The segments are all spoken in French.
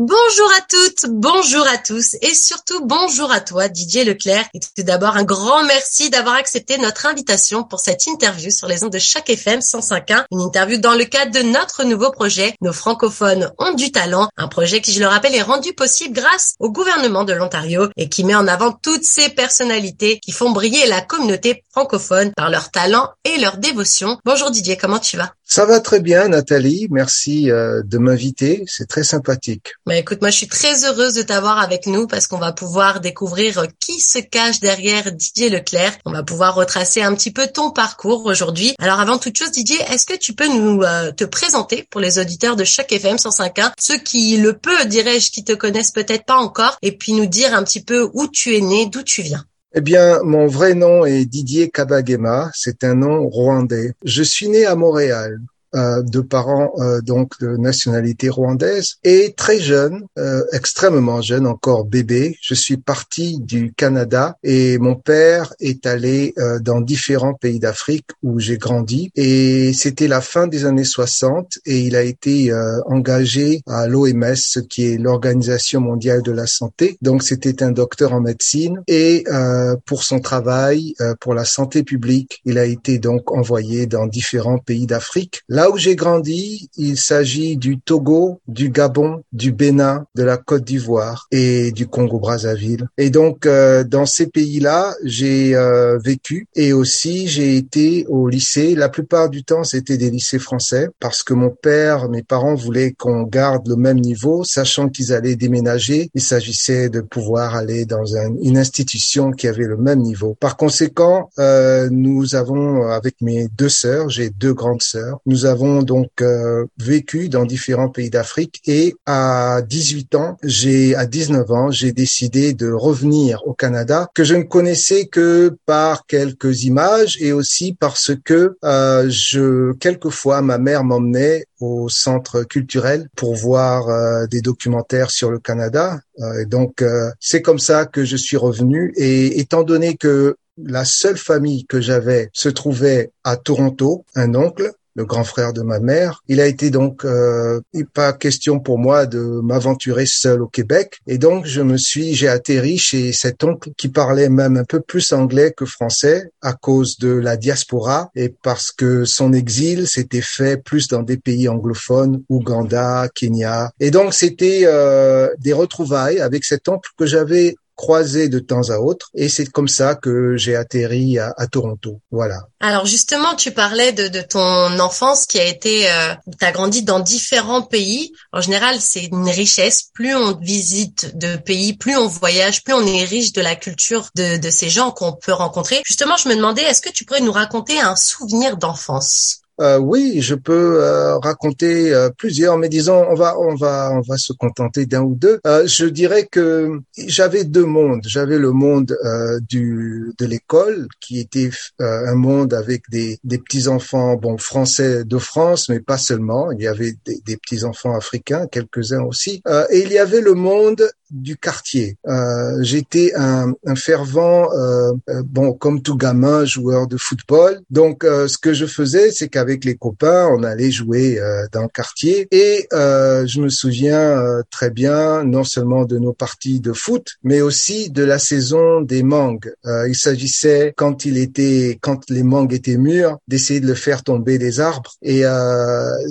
Bonjour à toutes, bonjour à tous et surtout bonjour à toi Didier Leclerc. Et tout d'abord un grand merci d'avoir accepté notre invitation pour cette interview sur les ondes de chaque FM 105.1. Une interview dans le cadre de notre nouveau projet Nos francophones ont du talent. Un projet qui, je le rappelle, est rendu possible grâce au gouvernement de l'Ontario et qui met en avant toutes ces personnalités qui font briller la communauté francophone par leur talent et leur dévotion. Bonjour Didier, comment tu vas? Ça va très bien Nathalie, merci euh, de m'inviter, c'est très sympathique. Bah écoute, moi je suis très heureuse de t'avoir avec nous parce qu'on va pouvoir découvrir qui se cache derrière Didier Leclerc. On va pouvoir retracer un petit peu ton parcours aujourd'hui. Alors avant toute chose, Didier, est-ce que tu peux nous euh, te présenter pour les auditeurs de chaque FM 105.1, ceux qui le peu, dirais-je, qui te connaissent peut-être pas encore, et puis nous dire un petit peu où tu es né, d'où tu viens? Eh bien, mon vrai nom est Didier Kabagema. C'est un nom rwandais. Je suis né à Montréal euh, de parents euh, donc de nationalité rwandaise et très jeune, euh, extrêmement jeune, encore bébé, je suis parti du Canada et mon père est allé dans différents pays d'Afrique où j'ai grandi et c'était la fin des années 60 et il a été engagé à l'OMS, ce qui est l'Organisation mondiale de la santé. Donc c'était un docteur en médecine et pour son travail pour la santé publique, il a été donc envoyé dans différents pays d'Afrique. Là où j'ai grandi, il s'agit du Togo, du Gabon, du Bénin, de la Côte d'Ivoire et du Congo-Brazzaville. Et donc, euh, dans ces pays-là, j'ai euh, vécu et aussi j'ai été au lycée. La plupart du temps, c'était des lycées français parce que mon père, mes parents voulaient qu'on garde le même niveau, sachant qu'ils allaient déménager. Il s'agissait de pouvoir aller dans une institution qui avait le même niveau. Par conséquent, euh, nous avons, avec mes deux sœurs, j'ai deux grandes sœurs, nous avons donc euh, vécu dans différents pays d'Afrique et à 18 ans, j'ai à 19 ans, j'ai décidé de revenir au Canada que je ne connaissais que par quelques images et aussi parce que euh, je quelquefois ma mère m'emmenait au centre culturel pour voir euh, des documentaires sur le Canada. et donc c'est comme ça que je suis revenu et étant donné que la seule famille que j'avais se trouvait à Toronto, un oncle, le grand frère de ma mère. Il a été donc euh, pas question pour moi de m'aventurer seul au Québec et donc je me suis j'ai atterri chez cet oncle qui parlait même un peu plus anglais que français à cause de la diaspora et parce que son exil s'était fait plus dans des pays anglophones, Ouganda, Kenya. Et donc c'était euh, des retrouvailles avec cet oncle que j'avais croisé de temps à autre et c'est comme ça que j'ai atterri à, Toronto. Voilà. Alors justement, tu parlais de, de ton enfance qui a été, euh, tu as grandi dans différents pays. En général, c'est une richesse. Plus on visite de pays, plus on voyage, plus on est riche de la culture de, de ces gens qu'on peut rencontrer. Justement, je me demandais, est-ce que tu pourrais nous raconter un souvenir d'enfance? Euh, oui, je peux euh, raconter euh, plusieurs, mais disons, on va, on va, on va se contenter d'un ou deux. je dirais que j'avais deux mondes. J'avais le monde du de l'école, qui était un monde avec des, des petits enfants, bon, français de France, mais pas seulement. Il y avait des, des petits enfants africains, quelques-uns aussi, et il y avait le monde du quartier. Euh, J'étais un, un, fervent, euh, euh, bon, comme tout gamin, joueur de football. Donc, euh, ce que je faisais, c'est qu'avec les copains, on allait jouer euh, dans le quartier. Et euh, je me souviens très bien, non seulement de nos parties de foot, mais aussi de la saison des mangues. il s'agissait, quand il était, quand les mangues étaient mûres, d'essayer de le faire tomber des arbres. Et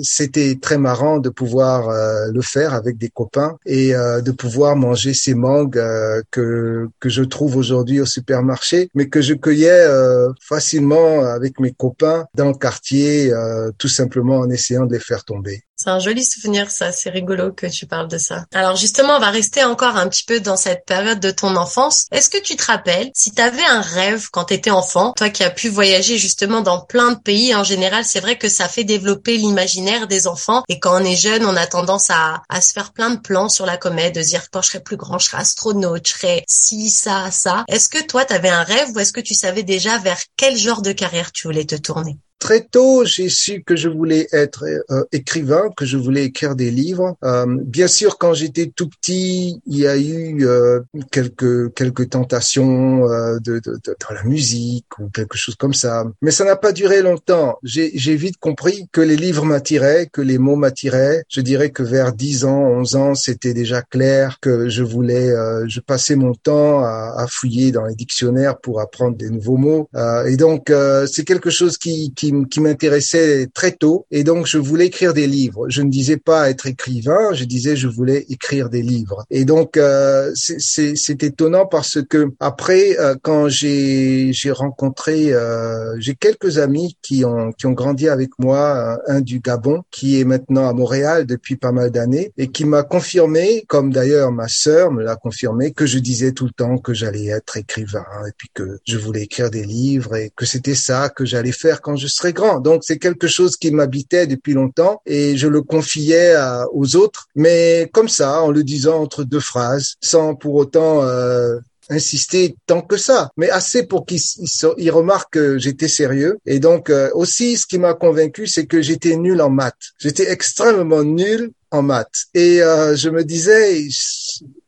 c'était très marrant de pouvoir le faire avec des copains et de pouvoir manger ces mangues euh, que que je trouve aujourd'hui au supermarché, mais que je cueillais euh, facilement avec mes copains dans le quartier, euh, tout simplement en essayant de les faire tomber. C'est un joli souvenir, ça. C'est rigolo que tu parles de ça. Alors justement, on va rester encore un petit peu dans cette période de ton enfance. Est-ce que tu te rappelles si tu avais un rêve quand tu étais enfant, toi qui as pu voyager justement dans plein de pays, en général, c'est vrai que ça fait développer l'imaginaire des enfants. Et quand on est jeune, on a tendance à, à se faire plein de plans sur la comète, de dire quand je plus grand, je serai astronaute, je serai ci, ça, ça. Est-ce que toi, tu avais un rêve ou est-ce que tu savais déjà vers quel genre de carrière tu voulais te tourner? Très tôt, j'ai su que je voulais être euh, écrivain, que je voulais écrire des livres. Euh, bien sûr, quand j'étais tout petit, il y a eu euh, quelques quelques tentations de, de, de, dans la musique ou quelque chose comme ça, mais ça n'a pas duré longtemps. J'ai vite compris que les livres m'attiraient, que les mots m'attiraient. Je dirais que vers 10 ans, 11 ans, c'était déjà clair que je voulais, je passais mon temps à, à, fouiller dans les dictionnaires pour apprendre des nouveaux mots. et donc, c'est quelque chose qui, qui qui, m'intéressait très tôt et donc je voulais écrire des livres. Je ne disais pas être écrivain, je disais je voulais écrire des livres. Et donc euh, c'est étonnant parce que après euh, quand j'ai rencontré euh, j'ai quelques amis qui ont qui ont grandi avec moi, un du Gabon qui est maintenant à Montréal depuis pas mal d'années et qui m'a confirmé, comme d'ailleurs ma sœur me l'a confirmé, que je disais tout le temps que j'allais être écrivain et puis que je voulais écrire des livres et que c'était ça que j'allais faire quand je grand. Donc c'est quelque chose qui m'habitait depuis longtemps et je le confiais aux autres, mais comme ça, en le disant entre deux phrases, sans pour autant euh, insister tant que ça, mais assez pour qu'ils remarquent que j'étais sérieux. Et donc euh, aussi, ce qui m'a convaincu, c'est que j'étais nul en maths. J'étais extrêmement nul en maths. Et euh, je me disais,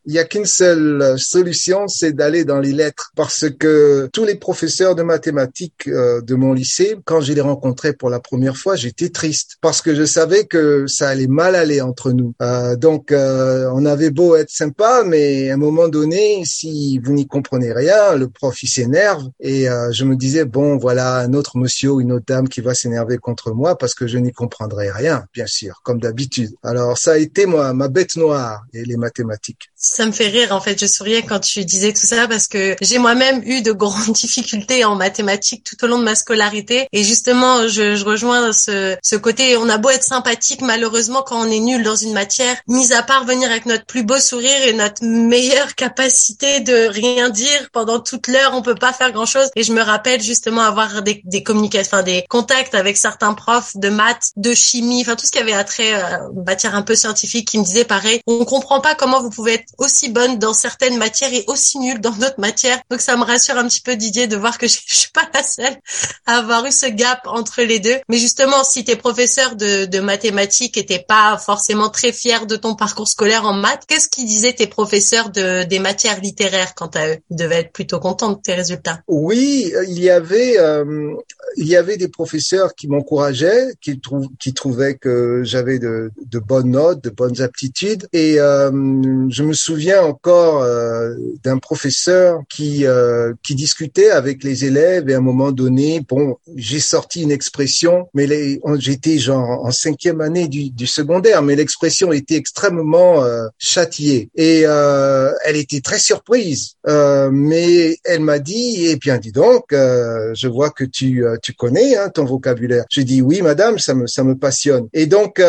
il y a qu'une seule euh, solution, c'est d'aller dans les lettres, parce que tous les professeurs de mathématiques euh, de mon lycée, quand je les rencontrais pour la première fois, j'étais triste, parce que je savais que ça allait mal aller entre nous. Euh, donc, on avait beau être sympa, mais à un moment donné, si vous n'y comprenez rien, le prof il s'énerve, et je me disais bon, voilà un autre monsieur ou une autre dame qui va s'énerver contre moi parce que je n'y comprendrai rien, bien sûr, comme d'habitude. Alors ça a été moi ma bête noire et les mathématiques ça me fait rire en fait. Je souriais quand tu disais tout ça parce que j'ai moi-même eu de grandes difficultés en mathématiques tout au long de ma scolarité et justement je, je rejoins ce, ce côté. On a beau être sympathique, malheureusement quand on est nul dans une matière, mis à part venir avec notre plus beau sourire et notre meilleure capacité de rien dire pendant toute l'heure, on peut pas faire grand chose. Et je me rappelle justement avoir des, des communications, enfin des contacts avec certains profs de maths, de chimie, enfin tout ce qui avait attrait à euh, matière un peu scientifique qui me disaient pareil. On comprend pas comment vous pouvez être aussi bonne dans certaines matières et aussi nulle dans d'autres matières. Donc ça me rassure un petit peu Didier de voir que je, je suis pas la seule à avoir eu ce gap entre les deux. Mais justement, si tes professeurs de, mathématiques étaient pas forcément très fiers de ton parcours scolaire en maths, qu'est-ce qu'ils disaient tes professeurs de des matières littéraires quant à eux? Ils devaient être plutôt contents de tes résultats. Oui, il y avait euh, il y avait des professeurs qui m'encourageaient, qui, trou qui trouvaient que j'avais de, de bonnes notes, de bonnes aptitudes et euh, je me souviens encore euh, d'un professeur qui euh, qui discutait avec les élèves et à un moment donné, bon, j'ai sorti une expression, mais j'étais genre en cinquième année du, du secondaire, mais l'expression était extrêmement euh, châtiée et euh, elle était très surprise. mais elle m'a dit, eh bien, dis donc, je vois que tu tu connais hein, ton vocabulaire. J'ai dit oui, madame, ça me ça me passionne. Et donc,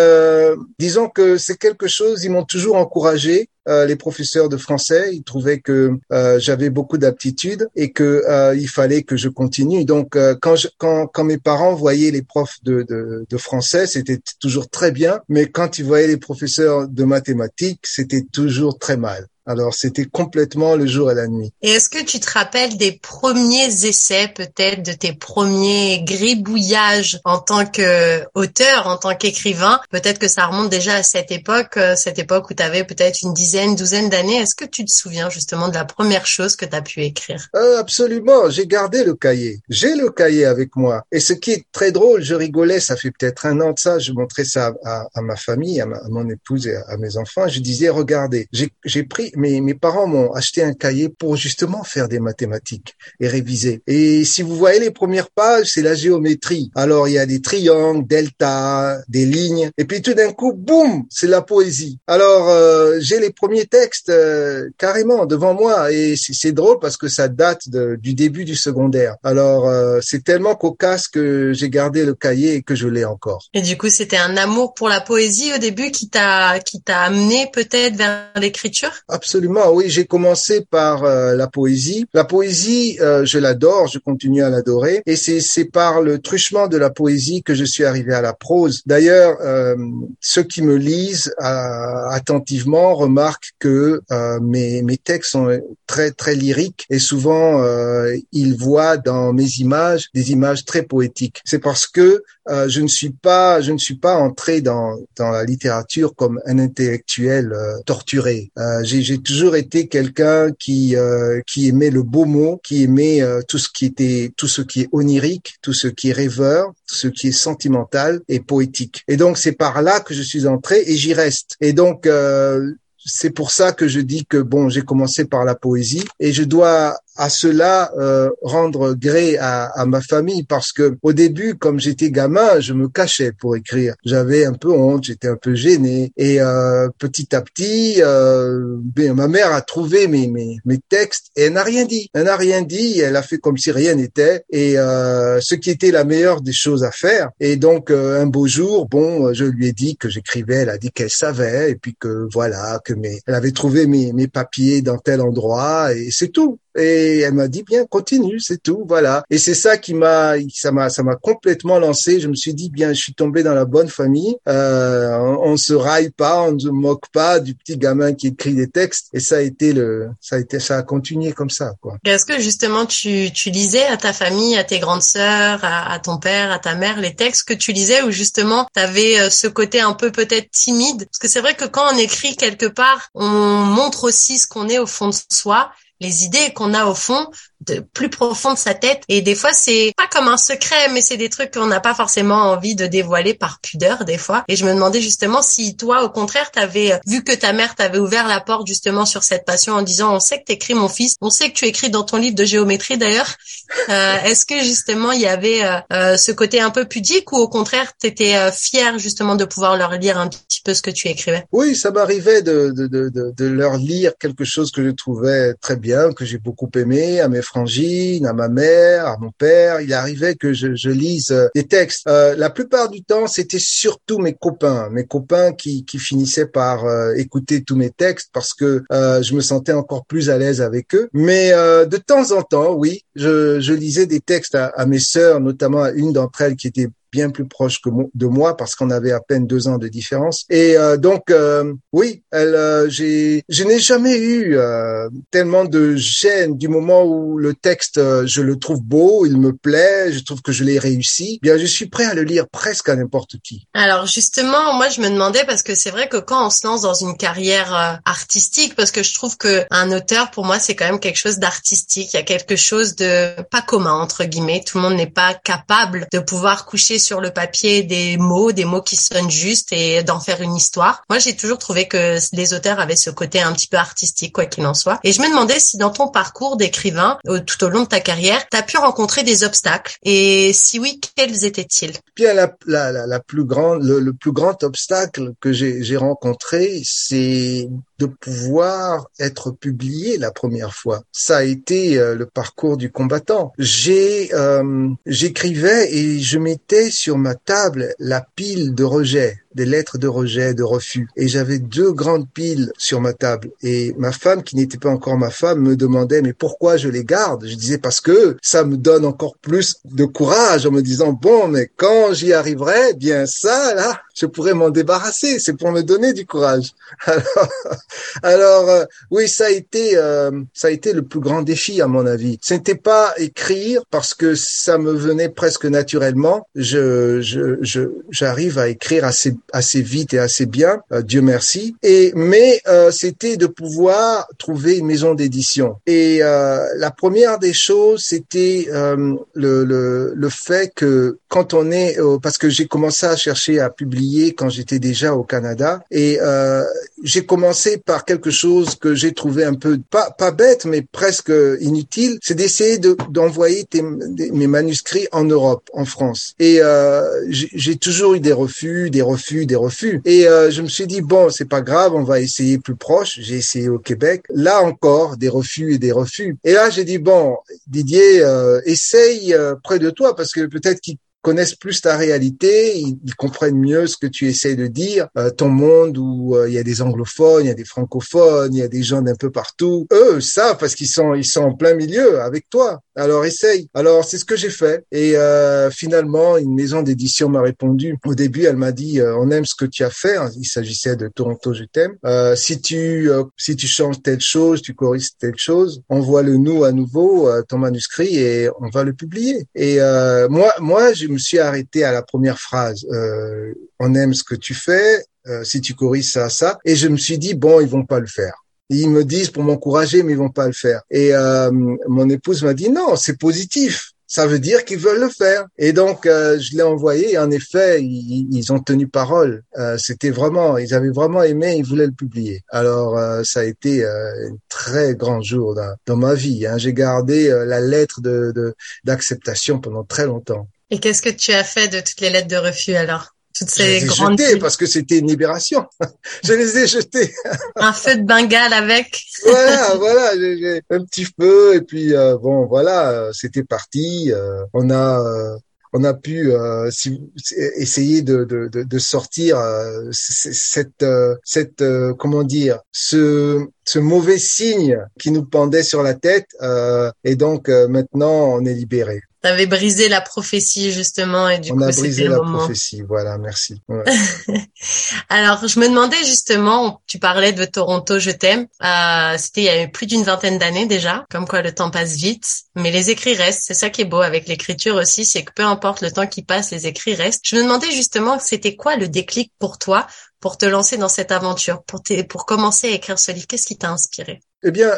disons que c'est quelque chose. Ils m'ont toujours encouragé euh, les professeurs de français, ils trouvaient que euh, j'avais beaucoup d'aptitudes et que euh, il fallait que je continue. Donc quand, je, quand, quand mes parents voyaient les profs de, de, de français, c'était toujours très bien, mais quand ils voyaient les professeurs de mathématiques, c'était toujours très mal. Alors c'était complètement le jour et la nuit. Et est-ce que tu te rappelles des premiers essais peut-être de tes premiers gribouillages en tant qu'auteur, en tant qu'écrivain? Peut-être que ça remonte déjà à cette époque, euh, cette époque où tu avais peut-être une dizaine, douzaine d'années. Est-ce que tu te souviens justement de la première chose que tu as pu écrire? Euh, Absolument, j'ai gardé le cahier. J'ai le cahier avec moi. Et ce qui est très drôle, je rigolais, ça fait peut-être un an de ça, je montrais ça à, ma famille, à, à, mon épouse et à, mes enfants. Je disais, regardez, j'ai pris mes, parents m'ont acheté un cahier pour justement faire des mathématiques et réviser. Et si vous voyez les premières pages, c'est la géométrie. Alors il y a des triangles, delta, des lignes, et puis tout d'un coup, boum, c'est la poésie. Alors euh, j'ai les premiers textes euh, carrément devant moi et c'est drôle parce que ça date du début du secondaire. Alors euh, c'est tellement cocasse que j'ai gardé le cahier et que je l'ai encore. Et du coup, c'était un amour pour la poésie au début qui t'a qui t'a amené peut-être vers l'écriture? Absolument, oui. J'ai commencé par euh, la poésie. La poésie, euh, je l'adore, je continue à l'adorer. Et c'est par le truchement de la poésie que je suis arrivé à la prose. D'ailleurs, euh, ceux qui me lisent attentivement remarquent que mes mes textes sont très très lyriques et souvent ils voient dans mes images des images très poétiques. C'est parce que je ne suis pas je ne suis pas entré dans dans la littérature comme un intellectuel torturé. j'ai j'ai toujours été quelqu'un qui euh, qui aimait le beau mot, qui aimait euh, tout ce qui était tout ce qui est onirique, tout ce qui est rêveur, tout ce qui est sentimental et poétique. Et donc c'est par là que je suis entré et j'y reste. Et donc euh, c'est pour ça que je dis que bon, j'ai commencé par la poésie et je dois à cela euh, rendre gré à, à, ma famille parce que au début, comme j'étais gamin, je me cachais pour écrire. J'avais un peu honte, j'étais un peu gêné et euh, petit à petit, euh, ben, ma mère a trouvé mes, mes, mes textes et elle n'a rien dit. Elle n'a rien dit, elle a fait comme si rien n'était et euh, ce qui était la meilleure des choses à faire. Et donc euh, un beau jour, bon, je lui ai dit que j'écrivais. Elle a dit qu'elle savait et puis que voilà que mes, elle avait trouvé mes, mes papiers dans tel endroit et c'est tout. Et elle m'a dit bien continue, c'est tout, voilà. Et c'est ça qui m'a, ça m'a, ça m'a complètement lancé. Je me suis dit bien, je suis tombé dans la bonne famille. Euh, on, on, se raille pas, on ne se moque pas du petit gamin qui écrit des textes. Et ça a été le, ça a été, ça a continué comme ça, quoi. Est-ce que justement tu, tu lisais à ta famille, à tes grandes sœurs, à, ton père, à ta mère, les textes que tu lisais, ou justement tu avais euh, ce côté un peu peut-être timide, parce que c'est vrai que quand on écrit quelque part, on montre aussi ce qu'on est au fond de soi les idées qu'on a au fond de plus profond de sa tête. Et des fois, c'est pas comme un secret, mais c'est des trucs qu'on n'a pas forcément envie de dévoiler par pudeur des fois. Et je me demandais justement si toi, au contraire, t'avais euh, vu que ta mère t'avait ouvert la porte justement sur cette passion en disant, on sait que t'écris mon fils, on sait que tu écris dans ton livre de géométrie d'ailleurs. Euh, Est-ce que justement il y avait euh, euh, ce côté un peu pudique ou au contraire t'étais euh, fier justement de pouvoir leur lire un petit peu ce que tu écrivais? Oui, ça m'arrivait de, de, de, de, leur lire quelque chose que je trouvais très bien, que j'ai beaucoup aimé à mes à ma mère, à mon père. Il arrivait que je, lise euh, des textes. Euh, la plupart du temps, c'était surtout mes copains, mes copains qui, finissaient par euh, écouter tous mes textes parce que je me sentais encore plus à l'aise avec eux. Mais de temps en temps, oui, je, je lisais des textes à, à mes sœurs, notamment à une d'entre elles qui était bien plus proche que de moi parce qu'on avait à peine deux ans de différence. Et euh, donc, euh, oui, elle, euh, j'ai, je n'ai jamais eu tellement de gêne du moment où le texte, je le trouve beau, il me plaît, je trouve que je l'ai réussi. Bien, je suis prêt à le lire presque à n'importe qui. Alors justement, moi, je me demandais parce que c'est vrai que quand on se lance dans une carrière artistique, parce que je trouve que un auteur, pour moi, c'est quand même quelque chose d'artistique. Il y a quelque chose de pas commun entre guillemets. Tout le monde n'est pas capable de pouvoir coucher sur le papier des mots, des mots qui sonnent juste et d'en faire une histoire. Moi, j'ai toujours trouvé que les auteurs avaient ce côté un petit peu artistique, quoi qu'il en soit. Et je me demandais si dans ton parcours d'écrivain, tout au long de ta carrière, tu as pu rencontrer des obstacles. Et si oui, quels étaient-ils? Bien, la, la, la, plus grande, le, plus grand obstacle que j'ai rencontré, c'est de pouvoir être publié la première fois. Ça a été euh, le parcours du combattant. Euh, j'écrivais et je mettais sur ma table la pile de rejet des lettres de rejet, de refus. Et j'avais deux grandes piles sur ma table. Et ma femme, qui n'était pas encore ma femme, me demandait, mais pourquoi je les garde? Je disais, parce que ça me donne encore plus de courage en me disant, bon, mais quand j'y arriverai, bien ça, là, je pourrais m'en débarrasser. C'est pour me donner du courage. Alors, euh, oui, ça a été, euh, ça a été le plus grand défi à mon avis. Ce n'était pas écrire parce que ça me venait presque naturellement. Je, je, je, j'arrive à écrire assez assez vite et assez bien, euh, Dieu merci. Et mais euh, c'était de pouvoir trouver une maison d'édition. Et euh, la première des choses, c'était le, le, le fait que quand on est, parce que j'ai commencé à chercher à publier quand j'étais déjà au Canada, et j'ai commencé par quelque chose que j'ai trouvé un peu pas pas bête, mais presque inutile, c'est d'essayer de d'envoyer mes manuscrits en Europe, en France. Et j'ai toujours eu des refus, des refus des refus. Et euh, je me suis dit bon, c'est pas grave, on va essayer plus proche. J'ai essayé au Québec. Là encore, des refus et des refus. Et là, j'ai dit bon, Didier, euh, essaye euh, près de toi parce que peut-être qu'il connaissent plus ta réalité, ils, comprennent mieux ce que tu essaies de dire, euh, ton monde où euh, il y a des anglophones, il y a des francophones, il y a des gens d'un peu partout. Eux savent parce qu'ils sont ils sont en plein milieu avec toi. Alors essaye. Alors c'est ce que j'ai fait et euh, finalement une maison d'édition m'a répondu. Au début, elle m'a dit on aime ce que tu as fait. Il s'agissait de Toronto, je t'aime. si tu si tu changes telle chose, tu corriges telle chose, envoie-le nous à nouveau ton manuscrit et on va le publier. Et moi moi me suis arrêté à la première phrase. Euh, on aime ce que tu fais. Euh, si tu corriges ça, ça. Et je me suis dit bon, ils vont pas le faire. Ils me disent pour m'encourager, mais ils vont pas le faire. Et euh, mon épouse m'a dit non, c'est positif ça veut dire qu'ils veulent le faire. Et donc, je l'ai envoyé en effet, ils, ont tenu parole. C'était vraiment, ils avaient vraiment aimé, ils voulaient le publier. Alors, ça a été un très grand jour dans, ma vie. Hein. J'ai gardé la lettre de d'acceptation pendant très longtemps. Et qu'est-ce que tu as fait de toutes les lettres de refus alors? Toutes ces je les grandes jetées parce que c'était une libération. je les ai jetées. un feu de Bengale avec? voilà, voilà, j'ai un petit feu et puis euh, bon, voilà, euh, c'était parti. Euh, on a on a pu essayer de, de, de, de sortir cette cette comment dire ce ce mauvais signe qui nous pendait sur la tête et donc maintenant on est libéré. T'avais brisé la prophétie justement et du On coup a brisé la prophétie, voilà, merci. Ouais. Alors je me demandais justement, tu parlais de Toronto, je t'aime. Euh, C'était il y a plus d'une vingtaine d'années déjà, comme quoi le temps passe vite, mais les écrits restent. C'est ça qui est beau avec l'écriture aussi, c'est que peu importe le temps qui passe, les écrits restent. Je me demandais justement, c'était quoi le déclic pour toi pour te lancer dans cette aventure, pour, pour commencer à écrire ce livre? Qu'est-ce qui t'a inspiré? Eh bien,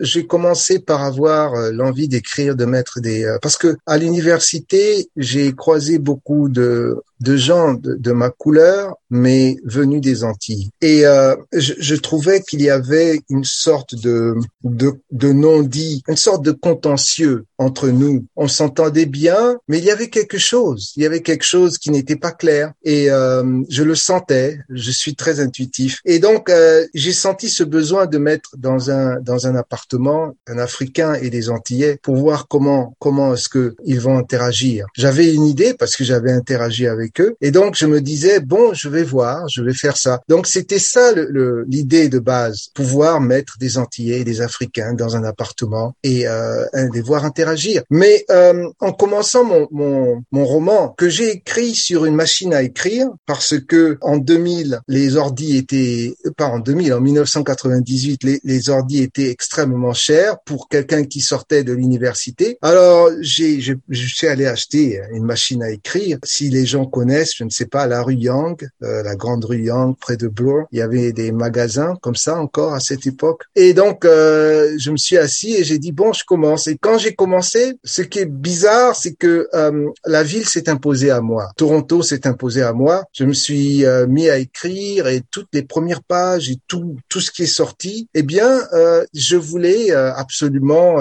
j'ai commencé par avoir euh, l'envie d'écrire, de mettre des euh, parce que à l'université j'ai croisé beaucoup de de gens de, ma couleur, mais venus des Antilles. Et euh, je, je, trouvais qu'il y avait une sorte de, de, de non-dit, une sorte de contentieux entre nous. On s'entendait bien, mais il y avait quelque chose. Il y avait quelque chose qui n'était pas clair. Et euh, je le sentais. Je suis très intuitif. Et donc, euh, j'ai senti ce besoin de mettre dans un dans un appartement un Africain et des Antillais pour voir comment comment est-ce que ils vont interagir. J'avais une idée parce que j'avais interagi avec et donc, je me disais, bon, je vais voir, je vais faire ça. Donc, c'était ça l'idée de base, pouvoir mettre des Antillais et des Africains dans un appartement et euh, les voir interagir. Mais euh, en commençant mon, mon, mon roman, que j'ai écrit sur une machine à écrire, parce que en 2000, les ordis étaient, pas en 2000, en 1998, les, les ordis étaient extrêmement chers pour quelqu'un qui sortait de l'université. Alors, j'ai, je suis allé acheter une machine à écrire. Si les gens je ne sais pas, la rue Yang, euh, la grande rue Yang près de Bloor. Il y avait des magasins comme ça encore à cette époque. Et donc, euh, je me suis assis et j'ai dit, bon, je commence. Et quand j'ai commencé, ce qui est bizarre, c'est que euh, la ville s'est imposée à moi. Toronto s'est imposé à moi. Je me suis mis à écrire et toutes les premières pages et tout, tout ce qui est sorti, eh bien, je voulais absolument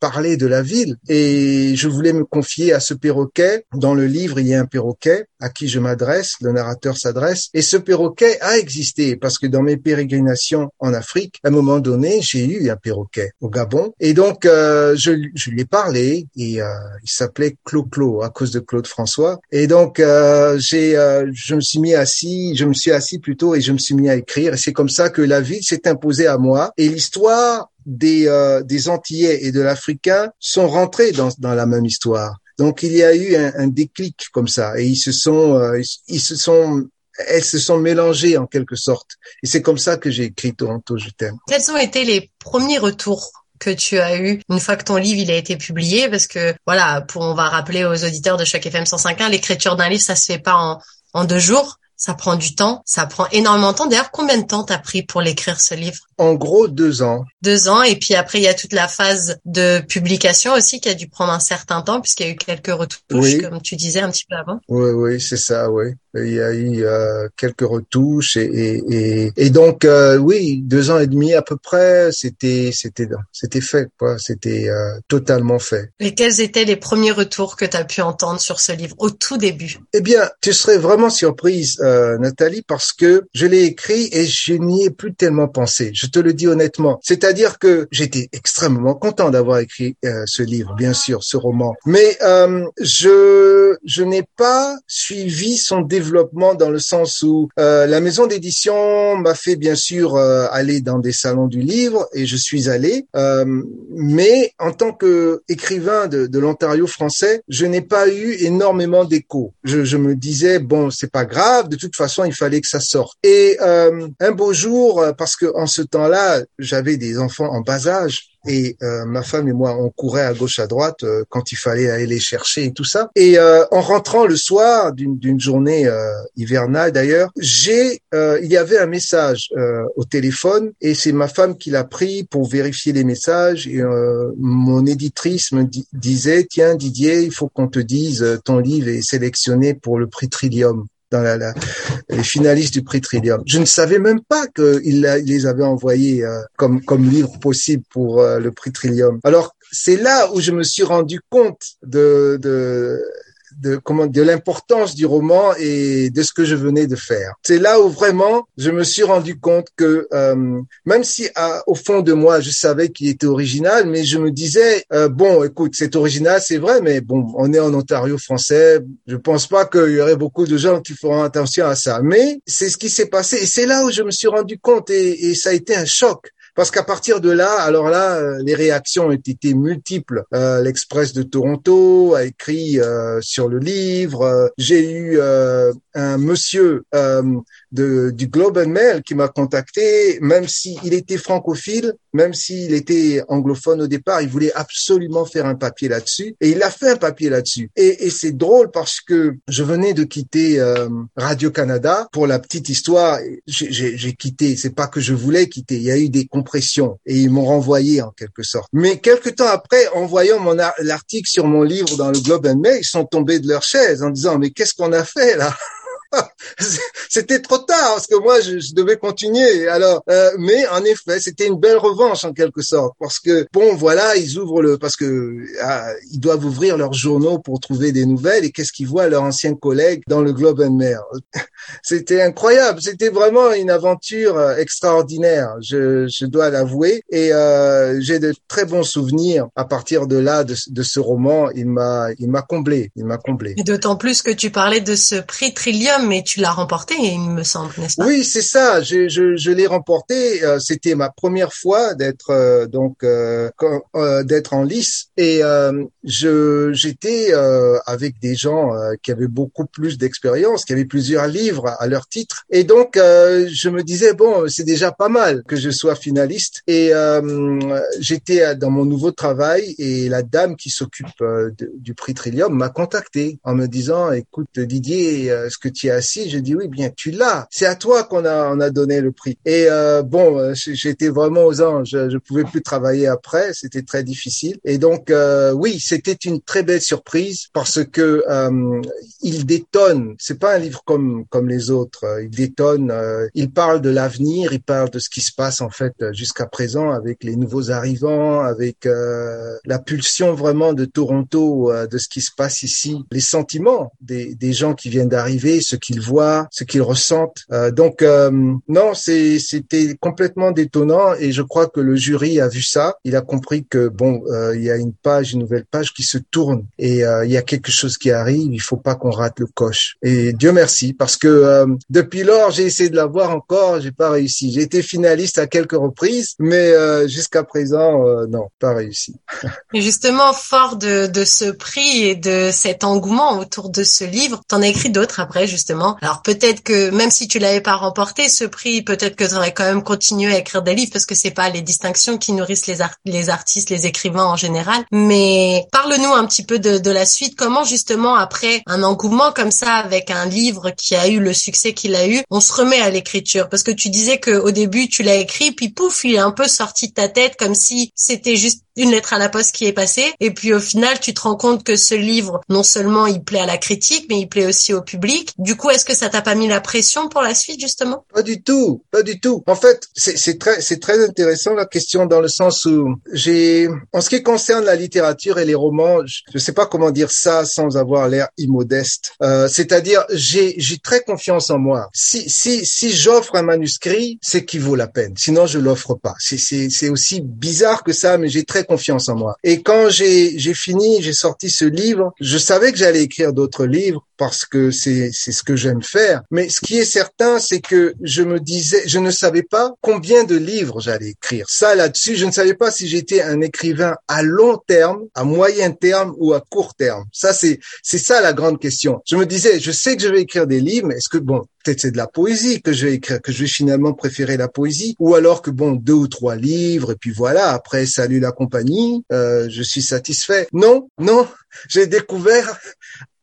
parler de la ville. Et je voulais me confier à ce perroquet. Dans le livre, il y a un perroquet à qui je m'adresse, le narrateur s'adresse, et ce perroquet a existé parce que dans mes pérégrinations en Afrique, à un moment donné, j'ai eu un perroquet au Gabon, et donc euh, je, lui ai parlé, et euh, il s'appelait Clo-Clo à cause de Claude François, et donc euh, j'ai, je me suis mis assis, je me suis assis plutôt, et je me suis mis à écrire, et c'est comme ça que la ville s'est imposée à moi, et l'histoire des, des Antillais et de l'Africain sont rentrés dans, dans la même histoire. Donc il y a eu un, un déclic comme ça et ils se sont euh, ils se sont elles se sont mélangées en quelque sorte. Et c'est comme ça que j'ai écrit Toronto, je t'aime. Quels ont été les premiers retours que tu as eu une fois que ton livre il a été publié? Parce que voilà pour on va rappeler aux auditeurs de chaque FM 105.1 l'écriture d'un livre ça se fait pas en, en deux jours ça prend du temps, ça prend énormément de temps. D'ailleurs, combien de temps t'as pris pour l'écrire ce livre? En gros, deux ans. Deux ans, et puis après, il y a toute la phase de publication aussi qui a dû prendre un certain temps puisqu'il y a eu quelques retouches, comme tu disais un petit peu avant. Oui, oui, c'est ça, oui. Il y a eu euh, quelques retouches et, et, et, donc euh, oui, deux ans et demi à peu près, c'était c'était c'était fait quoi, c'était euh, totalement fait. Et quels étaient les premiers retours que tu as pu entendre sur ce livre au tout début? Eh bien, tu serais vraiment surprise euh, Nathalie, parce que je l'ai écrit et je n'y ai plus tellement pensé. Je te le dis honnêtement. C'est-à-dire que j'étais extrêmement content d'avoir écrit euh, ce livre, bien sûr, ce roman. Mais euh, je je n'ai pas suivi son développement dans le sens où la maison d'édition m'a fait bien sûr aller dans des salons du livre et je suis allé. mais en tant que écrivain de, de l'Ontario français, je n'ai pas eu énormément d'écho. Je, je me disais bon, c'est pas grave. Toute façon, il fallait que ça sorte. Et euh, un beau jour, parce que en ce temps-là, j'avais des enfants en bas âge, et euh, ma femme et moi, on courait à gauche à droite euh, quand il fallait aller les chercher et tout ça. Et euh, en rentrant le soir d'une journée hivernale d'ailleurs, j'ai, il y avait un message au téléphone et c'est ma femme qui l'a pris pour vérifier les messages. Et mon éditrice me disait, tiens Didier, il faut qu'on te dise ton livre est sélectionné pour le prix Trillium dans la, la, les finalistes du prix Trillium. Je ne savais même pas qu'il les avait envoyés euh, comme comme livre possible pour euh, le prix Trillium. Alors c'est là où je me suis rendu compte de, de de comment de l'importance du roman et de ce que je venais de faire. C'est là où vraiment je me suis rendu compte que euh, même si à, au fond de moi je savais qu'il était original, mais je me disais euh, bon écoute c'est original c'est vrai mais bon on est en Ontario français, je pense pas qu'il y aurait beaucoup de gens qui feront attention à ça. Mais c'est ce qui s'est passé et c'est là où je me suis rendu compte et, et ça a été un choc parce qu'à partir de là, alors là, euh, les réactions ont été multiples. Euh, L'Express de Toronto a écrit euh, sur le livre. J'ai eu un monsieur de, du Globe and Mail qui m'a contacté, même s'il était francophile, même s'il était anglophone au départ, il voulait absolument faire un papier là-dessus. Et il a fait un papier là-dessus. Et, et c'est drôle parce que je venais de quitter euh, Radio-Canada. Pour la petite histoire, j'ai quitté. C'est pas que je voulais quitter. Il y a eu des compressions et ils m'ont renvoyé en quelque sorte. Mais quelque temps après, en voyant mon l'article sur mon livre dans le Globe and Mail, ils sont tombés de leur chaise en disant mais qu'est-ce qu'on a fait là? c'était trop tard parce que moi je, devais continuer. Alors, euh, mais en effet, c'était une belle revanche en quelque sorte parce que bon, voilà, ils ouvrent le parce que ah, ils doivent ouvrir leurs journaux pour trouver des nouvelles et qu'est-ce qu'ils voient leurs anciens collègues dans le Globe and Mail? c'était incroyable, c'était vraiment une aventure euh, extraordinaire, je, je dois l'avouer et euh, j'ai de très bons souvenirs à partir de là de, de ce roman. Il m'a il m'a comblé, il m'a comblé. Et d'autant plus que tu parlais de ce prix Trillium mais tu l'as remporté, il me semble, Oui, c'est ça. Je, je, je l'ai remporté. Euh, c'était ma première fois d'être euh, donc euh, d'être en lice et je j'étais avec des gens qui avaient beaucoup plus d'expérience, qui avaient plusieurs livres à leur titre, et donc je me disais bon, c'est déjà pas mal que je sois finaliste. Et j'étais dans mon nouveau travail et la dame qui s'occupe du prix Trillium m'a contacté en me disant écoute Didier, est-ce que tu assis, je dis oui, bien tu l'as. C'est à toi qu'on a on a donné le prix. Et euh, bon, euh, j'étais vraiment aux anges. Je, je pouvais plus travailler après, c'était très difficile. Et donc euh, oui, c'était une très belle surprise parce que euh, il détonne. C'est pas un livre comme comme les autres. Il détonne. il parle de l'avenir. Il parle de ce qui se passe en fait jusqu'à présent avec les nouveaux arrivants, avec la pulsion vraiment de Toronto, de ce qui se passe ici, les sentiments des des gens qui viennent d'arriver, ce qu'ils voient, ce qu'ils ressentent. Euh, donc euh, non, c'était complètement détonnant et je crois que le jury a vu ça. Il a compris que bon, euh, il y a une page, une nouvelle page qui se tourne et il y a quelque chose qui arrive. Il faut pas qu'on rate le coche. Et Dieu merci parce que depuis lors j'ai essayé de l'avoir encore, j'ai pas réussi. J'ai été finaliste à quelques reprises, mais jusqu'à présent non, pas réussi. et justement, fort de, de ce prix et de cet engouement autour de ce livre, t'en as écrit d'autres après justement? Alors peut-être que même si tu l'avais pas remporté ce prix, peut-être que tu aurais quand même continué à écrire des livres parce que c'est pas les distinctions qui nourrissent les, les artistes, les écrivains en général. Mais parle-nous un petit peu de, la suite. Comment justement après un engouement comme ça avec un livre qui a eu le succès qu'il a eu, on se remet à l'écriture? Parce que tu disais que au début tu l'as écrit puis pouf il est un peu sorti de ta tête comme si c'était juste une lettre à la poste qui est passée. Et puis au final, tu te rends compte que ce livre, non seulement il plaît à la critique, mais il plaît aussi au public. Du coup, est-ce que ça t'a pas mis la pression pour la suite justement? Pas du tout, pas du tout. En fait, c'est très, c'est très intéressant la question dans le sens où j'ai, en ce qui concerne la littérature et les romans, je sais pas comment dire ça sans avoir l'air immodeste. Euh, C'est-à-dire, j'ai, j'ai très confiance en moi. Si, si, si j'offre un manuscrit, c'est qu'il vaut la peine. Sinon, je l'offre pas. C'est, c'est, c'est aussi bizarre que ça, mais j'ai très confiance en moi. Et quand j'ai, fini, j'ai sorti ce livre, je savais que j'allais écrire d'autres livres parce que c'est c'est ce que j'aime faire. Mais ce qui est certain, c'est que je me disais, je ne savais pas combien de livres j'allais écrire. Ça là-dessus, je ne savais pas si j'étais un écrivain à long terme, à moyen terme ou à court terme. Ça c'est c'est ça la grande question. Je me disais, je sais que je vais écrire des livres, mais est-ce que bon, peut-être c'est de la poésie que je vais écrire, que je vais finalement préférer la poésie, ou alors que bon, deux ou trois livres et puis voilà, après salut la compagnie, euh, je suis satisfait. Non, non, j'ai découvert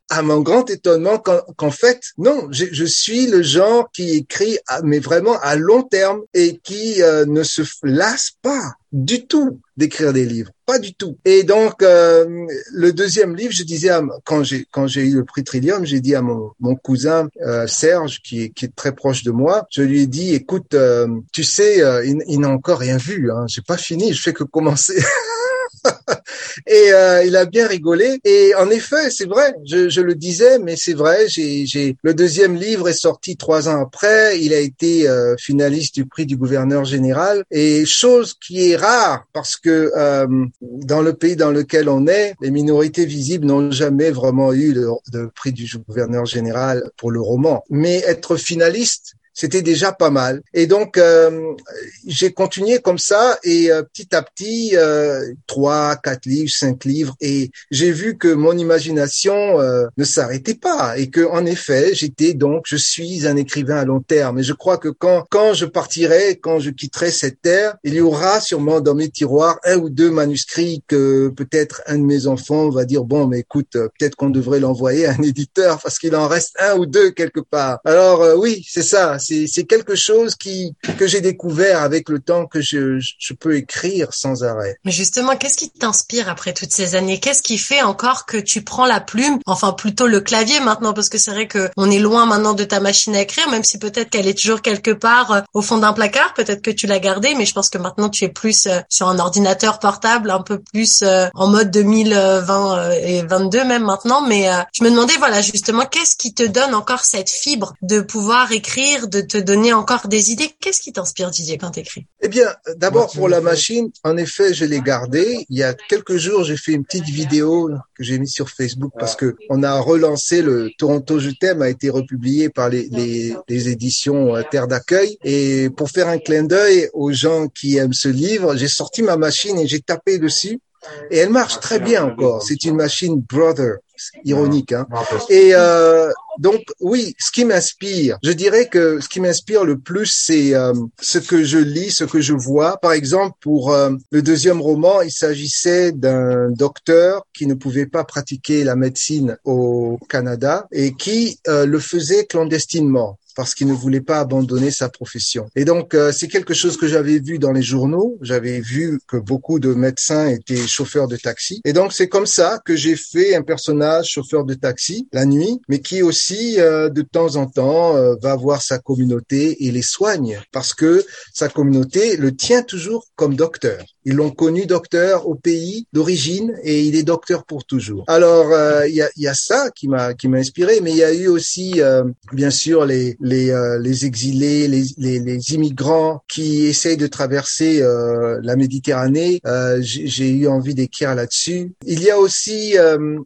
à mon grand étonnement qu'en fait, non, je, je, suis le genre qui écrit, mais vraiment à long terme et qui euh, ne se lasse pas du tout d'écrire des livres, pas du tout. Et donc euh, le deuxième livre, je disais quand j'ai quand j'ai eu le prix Trillium, j'ai dit à mon, mon cousin euh, Serge qui est, qui est très proche de moi, je lui ai dit écoute, tu sais, il, il n'a encore rien vu, hein, j'ai pas fini, je fais que commencer. et euh, il a bien rigolé. Et en effet, c'est vrai, je, le disais, mais c'est vrai. J'ai, le deuxième livre est sorti trois ans après. Il a été euh, finaliste du prix du gouverneur général. Et chose qui est rare parce que euh, dans le pays dans lequel on est, les minorités visibles n'ont jamais vraiment eu le prix du gouverneur général pour le roman. Mais être finaliste, c'était déjà pas mal. Et donc euh, j'ai continué comme ça et euh, petit à petit euh, trois, quatre livres, cinq livres et j'ai vu que mon imagination euh, ne s'arrêtait pas et que en effet j'étais donc je suis un écrivain à long terme. Et je crois que quand quand je partirai, quand je quitterai cette terre, il y aura sûrement dans mes tiroirs un ou deux manuscrits que peut-être un de mes enfants va dire bon mais écoute peut-être qu'on devrait l'envoyer à un éditeur parce qu'il en reste un ou deux quelque part. Alors oui c'est ça c'est quelque chose qui que j'ai découvert avec le temps que je, je peux écrire sans arrêt. Mais justement, qu'est-ce qui t'inspire après toutes ces années? Qu'est-ce qui fait encore que tu prends la plume, enfin plutôt le clavier maintenant, parce que c'est vrai que on est loin maintenant de ta machine à écrire, même si peut-être qu'elle est toujours quelque part euh, au fond d'un placard, peut-être que tu l'as gardée, mais je pense que maintenant tu es plus euh, sur un ordinateur portable, un peu plus euh, en mode 2020 et 22 même maintenant. Mais je me demandais, voilà, justement, qu'est-ce qui te donne encore cette fibre de pouvoir écrire, te donner encore des idées. Qu'est-ce qui t'inspire, Didier, quand t'écris Eh bien, d'abord pour la machine, en effet, je l'ai gardée. Il y a quelques jours, j'ai fait une petite vidéo que j'ai mise sur Facebook parce que on a relancé le Toronto Je t'aime a été republié par les, les, les éditions euh, Terre d'accueil et pour faire un clin d'œil aux gens qui aiment ce livre, j'ai sorti ma machine et j'ai tapé dessus et elle marche très bien encore. C'est une machine Brother ironique. Hein. Et euh, donc oui, ce qui m'inspire, je dirais que ce qui m'inspire le plus, c'est euh, ce que je lis, ce que je vois. Par exemple, pour euh, le deuxième roman, il s'agissait d'un docteur qui ne pouvait pas pratiquer la médecine au Canada et qui euh, le faisait clandestinement parce qu'il ne voulait pas abandonner sa profession. Et donc, euh, c'est quelque chose que j'avais vu dans les journaux. J'avais vu que beaucoup de médecins étaient chauffeurs de taxi. Et donc, c'est comme ça que j'ai fait un personnage chauffeur de taxi la nuit, mais qui aussi, euh, de temps en temps, euh, va voir sa communauté et les soigne, parce que sa communauté le tient toujours comme docteur. Ils l'ont connu docteur au pays d'origine et il est docteur pour toujours. Alors il y, a, y, a, ça qui m'a qui m'a inspiré, mais il y a eu aussi bien sûr les les, euh, les exilés, les, les, les, immigrants qui essayent de traverser euh, la Méditerranée. Euh, j'ai eu envie d'écrire là-dessus. Il y a aussi,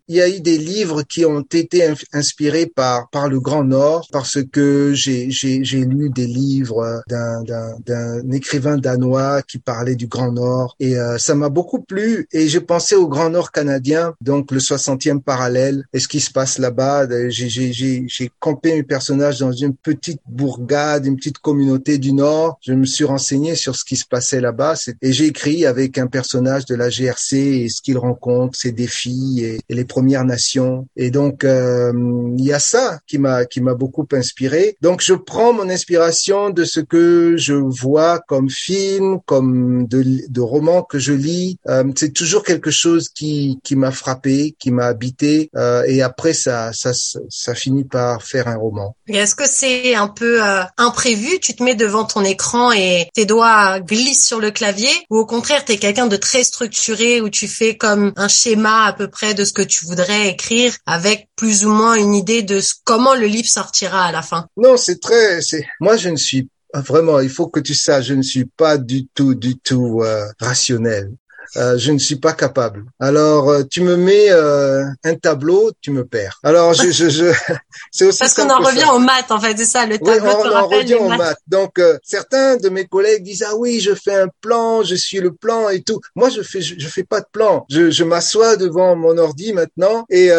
il y a eu des livres qui ont été inspirés par par le Grand Nord parce que j'ai j'ai lu des livres d'un d'un écrivain danois qui parlait du Grand Nord et ça m'a beaucoup plu et je pensais au Grand Nord canadien, donc le 60e parallèle et ce qui se passe là-bas. J'ai j'ai campé mes personnages dans une petite bourgade, une petite communauté du Nord. Je me suis renseigné sur ce qui se passait là-bas et j'ai écrit avec un personnage de la GRC et ce qu'il rencontre, ses défis et, les Premières Nations. Et donc euh, il y a ça qui m'a qui m'a beaucoup inspiré. Donc je prends mon inspiration de ce que je vois comme film, comme de, de que je lis, euh, c'est toujours quelque chose qui qui m'a frappé, qui m'a habité, euh, et après ça, ça ça finit par faire un roman. Est-ce que c'est un peu euh, imprévu? Tu te mets devant ton écran et tes doigts glissent sur le clavier, ou au contraire, tu es quelqu'un de très structuré où tu fais comme un schéma à peu près de ce que tu voudrais écrire, avec plus ou moins une idée de comment le livre sortira à la fin? Non, c'est très, c'est moi je ne suis Vraiment, il faut que tu saches, je ne suis pas du tout, du tout euh, rationnel. Euh, je ne suis pas capable. Alors, euh, tu me mets euh, un tableau, tu me perds. Alors, je, je, je c'est aussi parce qu'on en revient aux maths, en fait, c'est ça, le tableau. Oui, on, en revient aux maths. Donc, certains de mes collègues disent ah oui, je fais un plan, je suis le plan et tout. Moi, je fais, je, je fais pas de plan. Je, je m'assois devant mon ordi maintenant et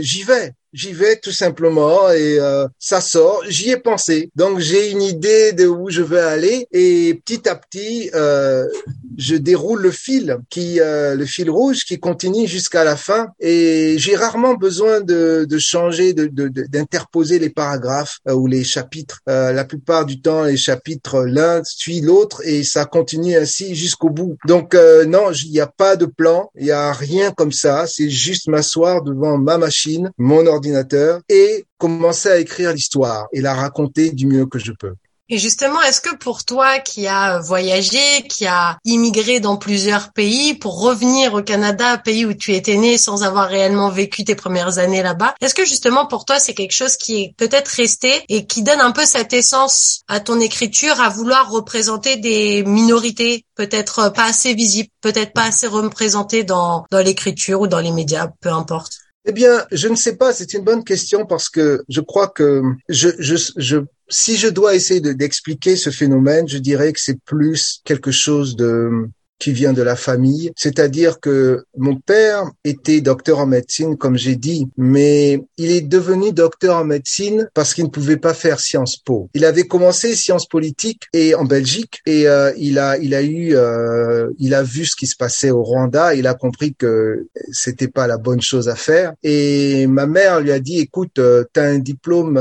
j'y vais j'y vais tout simplement et euh, ça sort. J'y ai pensé, donc j'ai une idée de où je veux aller et petit à petit, euh, je déroule le fil qui, euh, le fil rouge qui continue jusqu'à la fin et j'ai rarement besoin de, de changer, de, d'interposer les paragraphes ou les chapitres. la plupart du temps, les chapitres l'un suit l'autre et ça continue ainsi jusqu'au bout. Donc non, il n'y a pas de plan, il n'y a rien comme ça. C'est juste m'asseoir devant ma machine, mon ordinateur et commencer à écrire l'histoire et la raconter du mieux que je peux. Et justement, est-ce que pour toi qui a voyagé, qui a immigré dans plusieurs pays, pour revenir au Canada, pays où tu étais né sans avoir réellement vécu tes premières années là-bas, est-ce que justement pour toi c'est quelque chose qui est peut-être resté et qui donne un peu cette essence à ton écriture, à vouloir représenter des minorités peut-être pas assez visibles, peut-être pas assez représentées dans, dans l'écriture ou dans les médias, peu importe? Eh bien, je ne sais pas, c'est une bonne question parce que je crois que je, si je dois essayer d'expliquer ce phénomène, je dirais que c'est plus quelque chose de qui vient de la famille. C'est-à-dire que mon père était docteur en médecine, comme j'ai dit, mais il est devenu docteur en médecine parce qu'il ne pouvait pas faire Sciences Po. Il avait commencé sciences politiques et en Belgique et euh, il a il a eu euh, il a vu ce qui se passait au Rwanda. Il a compris que c'était pas la bonne chose à faire. Et ma mère lui a dit écoute, euh, tu un diplôme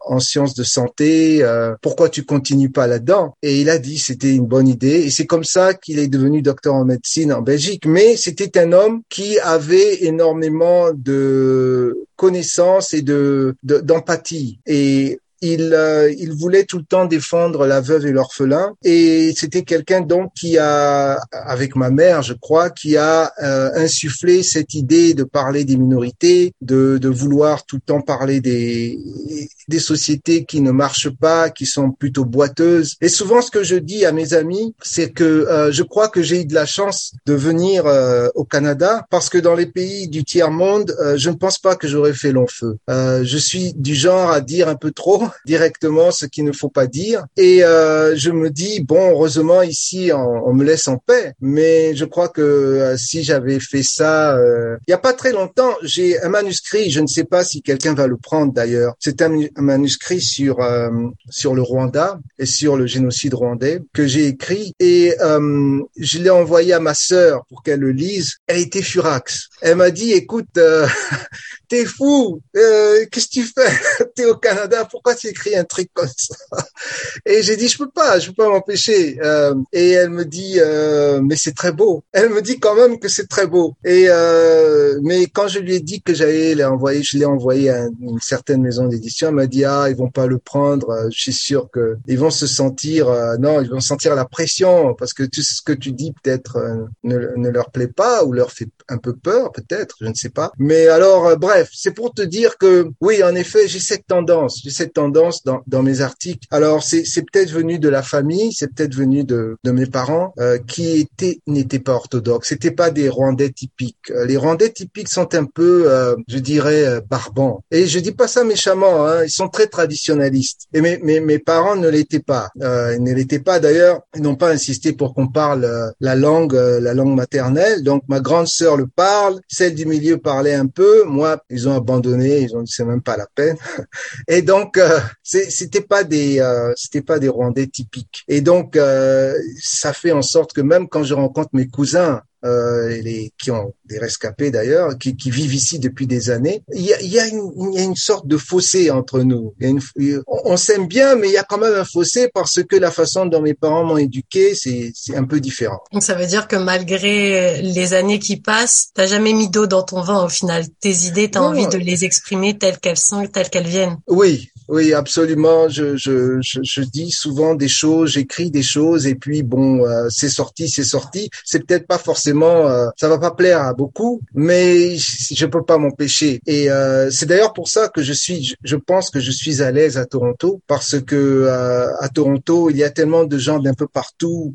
en sciences de santé, pourquoi tu continues pas là-dedans? Et il a dit c'était une bonne idée et c'est comme ça qu'il est devenu docteur en médecine en Belgique, mais c'était un homme qui avait énormément de connaissances et de d'empathie. et il, euh, il voulait tout le temps défendre la veuve et l'orphelin. Et c'était quelqu'un donc qui a avec ma mère je crois qui a euh, insufflé cette idée de parler des minorités de, de vouloir tout le temps parler des des sociétés qui ne marchent pas qui sont plutôt boiteuses. Et souvent ce que je dis à mes amis c'est que euh, je crois que j'ai eu de la chance de venir au Canada parce que dans les pays du tiers monde je ne pense pas que j'aurais fait long feu. Je suis du genre à dire un peu trop directement ce qu'il ne faut pas dire. Et euh, je me dis, bon, heureusement ici, on, me laisse en paix. Mais je crois que euh, si j'avais fait ça, euh, il n'y a pas très longtemps, j'ai un manuscrit, je ne sais pas si quelqu'un va le prendre d'ailleurs. C'est un, manuscrit sur sur le Rwanda et sur le génocide rwandais que j'ai écrit et je l'ai envoyé à ma sœur pour qu'elle le lise. Elle était furax. Elle m'a dit, écoute, t'es fou, qu'est-ce que tu fais? T'es au Canada, pourquoi tu écrit un truc comme ça Et j'ai dit, je peux pas, je peux pas m'empêcher. Euh, et elle me dit, euh, mais c'est très beau. Elle me dit quand même que c'est très beau. Et euh, mais quand je lui ai dit que j'allais l'envoyer, je l'ai envoyé à une certaine maison d'édition. Elle m'a dit, ah, ils vont pas le prendre. Je suis sûr que ils vont se sentir, non, ils vont sentir la pression parce que tout ce que tu dis peut-être ne, ne leur plaît pas ou leur fait un peu peur, peut-être, je ne sais pas. Mais alors, bref, c'est pour te dire que oui, en effet, j'ai cette tendance, j'ai cette tendance tendance dans, dans mes articles. Alors c'est peut-être venu de la famille, c'est peut-être venu de, de mes parents euh, qui étaient n'étaient pas orthodoxes. C'était pas des Rwandais typiques. Euh, les Rwandais typiques sont un peu, euh, je dirais, barbants. Et je dis pas ça méchamment. Hein, ils sont très traditionnalistes. Et mes mes, mes parents ne l'étaient pas. ils ne l'étaient pas d'ailleurs. Ils n'ont pas insisté pour qu'on parle la langue la langue maternelle. Donc ma grande sœur le parle, celle du milieu parlait un peu. Moi, ils ont abandonné. Ils ont dit c'est même pas la peine. Et donc c'était pas des euh, c'était pas des Rwandais typiques. Et donc euh, ça fait en sorte que même quand je rencontre mes cousins euh, les, qui ont des rescapés d'ailleurs, qui, qui, vivent ici depuis des années. Il y a, il y a, une, il y a une sorte de fossé entre nous. Une, on, s'aime bien, mais il y a quand même un fossé parce que la façon dont mes parents m'ont éduqué, c'est un peu différent. Donc ça veut dire que malgré les années qui passent, t'as jamais mis d'eau dans ton vin au final. Tes idées, t'as envie de les exprimer telles qu'elles sont, telles qu'elles viennent. Oui, oui, absolument. Je, je, je, je, dis souvent des choses, j'écris des choses, et puis bon, euh, c'est sorti, c'est sorti. C'est peut-être pas forcément, euh, ça va pas plaire à beaucoup, mais je peux pas m'empêcher. Et euh, c'est d'ailleurs pour ça que je suis, je pense que je suis à l'aise à Toronto, parce que à Toronto, il y a tellement de gens d'un peu partout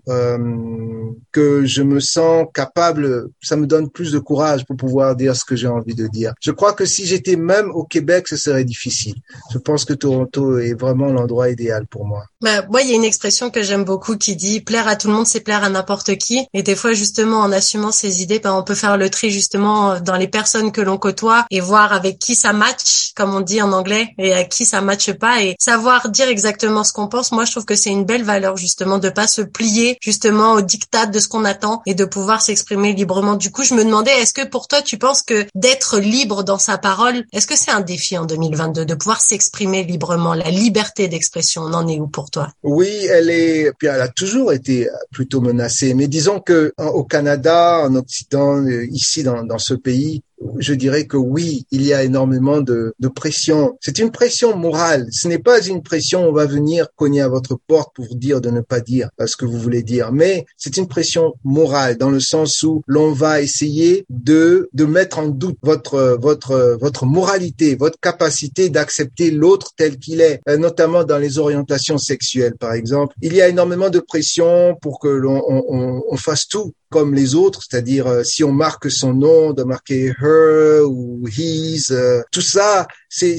que je me sens capable. Ça me donne plus de courage pour pouvoir dire ce que j'ai envie de dire. Je crois que si j'étais même au Québec, ce serait difficile. Je pense que Toronto est vraiment l'endroit idéal pour moi. Bah, moi, il y a une expression que j'aime beaucoup qui dit plaire à tout le monde, c'est plaire à n'importe qui. Et des fois, justement, en assumant ses idées, bah, on peut faire le tri justement dans les personnes que l'on côtoie et voir avec qui ça match, comme on dit en anglais, et à qui ça matche pas et savoir dire exactement ce qu'on pense. Moi, je trouve que c'est une belle valeur justement de pas se plier justement au diktat de ce qu'on attend et de pouvoir s'exprimer librement. Du coup, je me demandais, est-ce que pour toi, tu penses que d'être libre dans sa parole, est-ce que c'est un défi en 2022 de pouvoir s'exprimer librement, la liberté d'expression, on en est où pour toi? Oui, elle est, puis elle a toujours été plutôt menacée. Mais disons que au Canada, en Occident, euh, ici dans ce pays, je dirais que oui, il y a énormément de, de pression. C'est une pression morale. Ce n'est pas une pression, on va venir cogner à votre porte pour dire de ne pas dire ce que vous voulez dire. Mais c'est une pression morale dans le sens où l'on va essayer de, de mettre en doute votre, votre, votre moralité, votre capacité d'accepter l'autre tel qu'il est, euh, notamment dans les orientations sexuelles, par exemple. Il y a énormément de pression pour que l'on on, on fasse tout comme les autres, c'est-à-dire euh, si on marque son nom, de marquer her ou his, euh, tout ça, c'est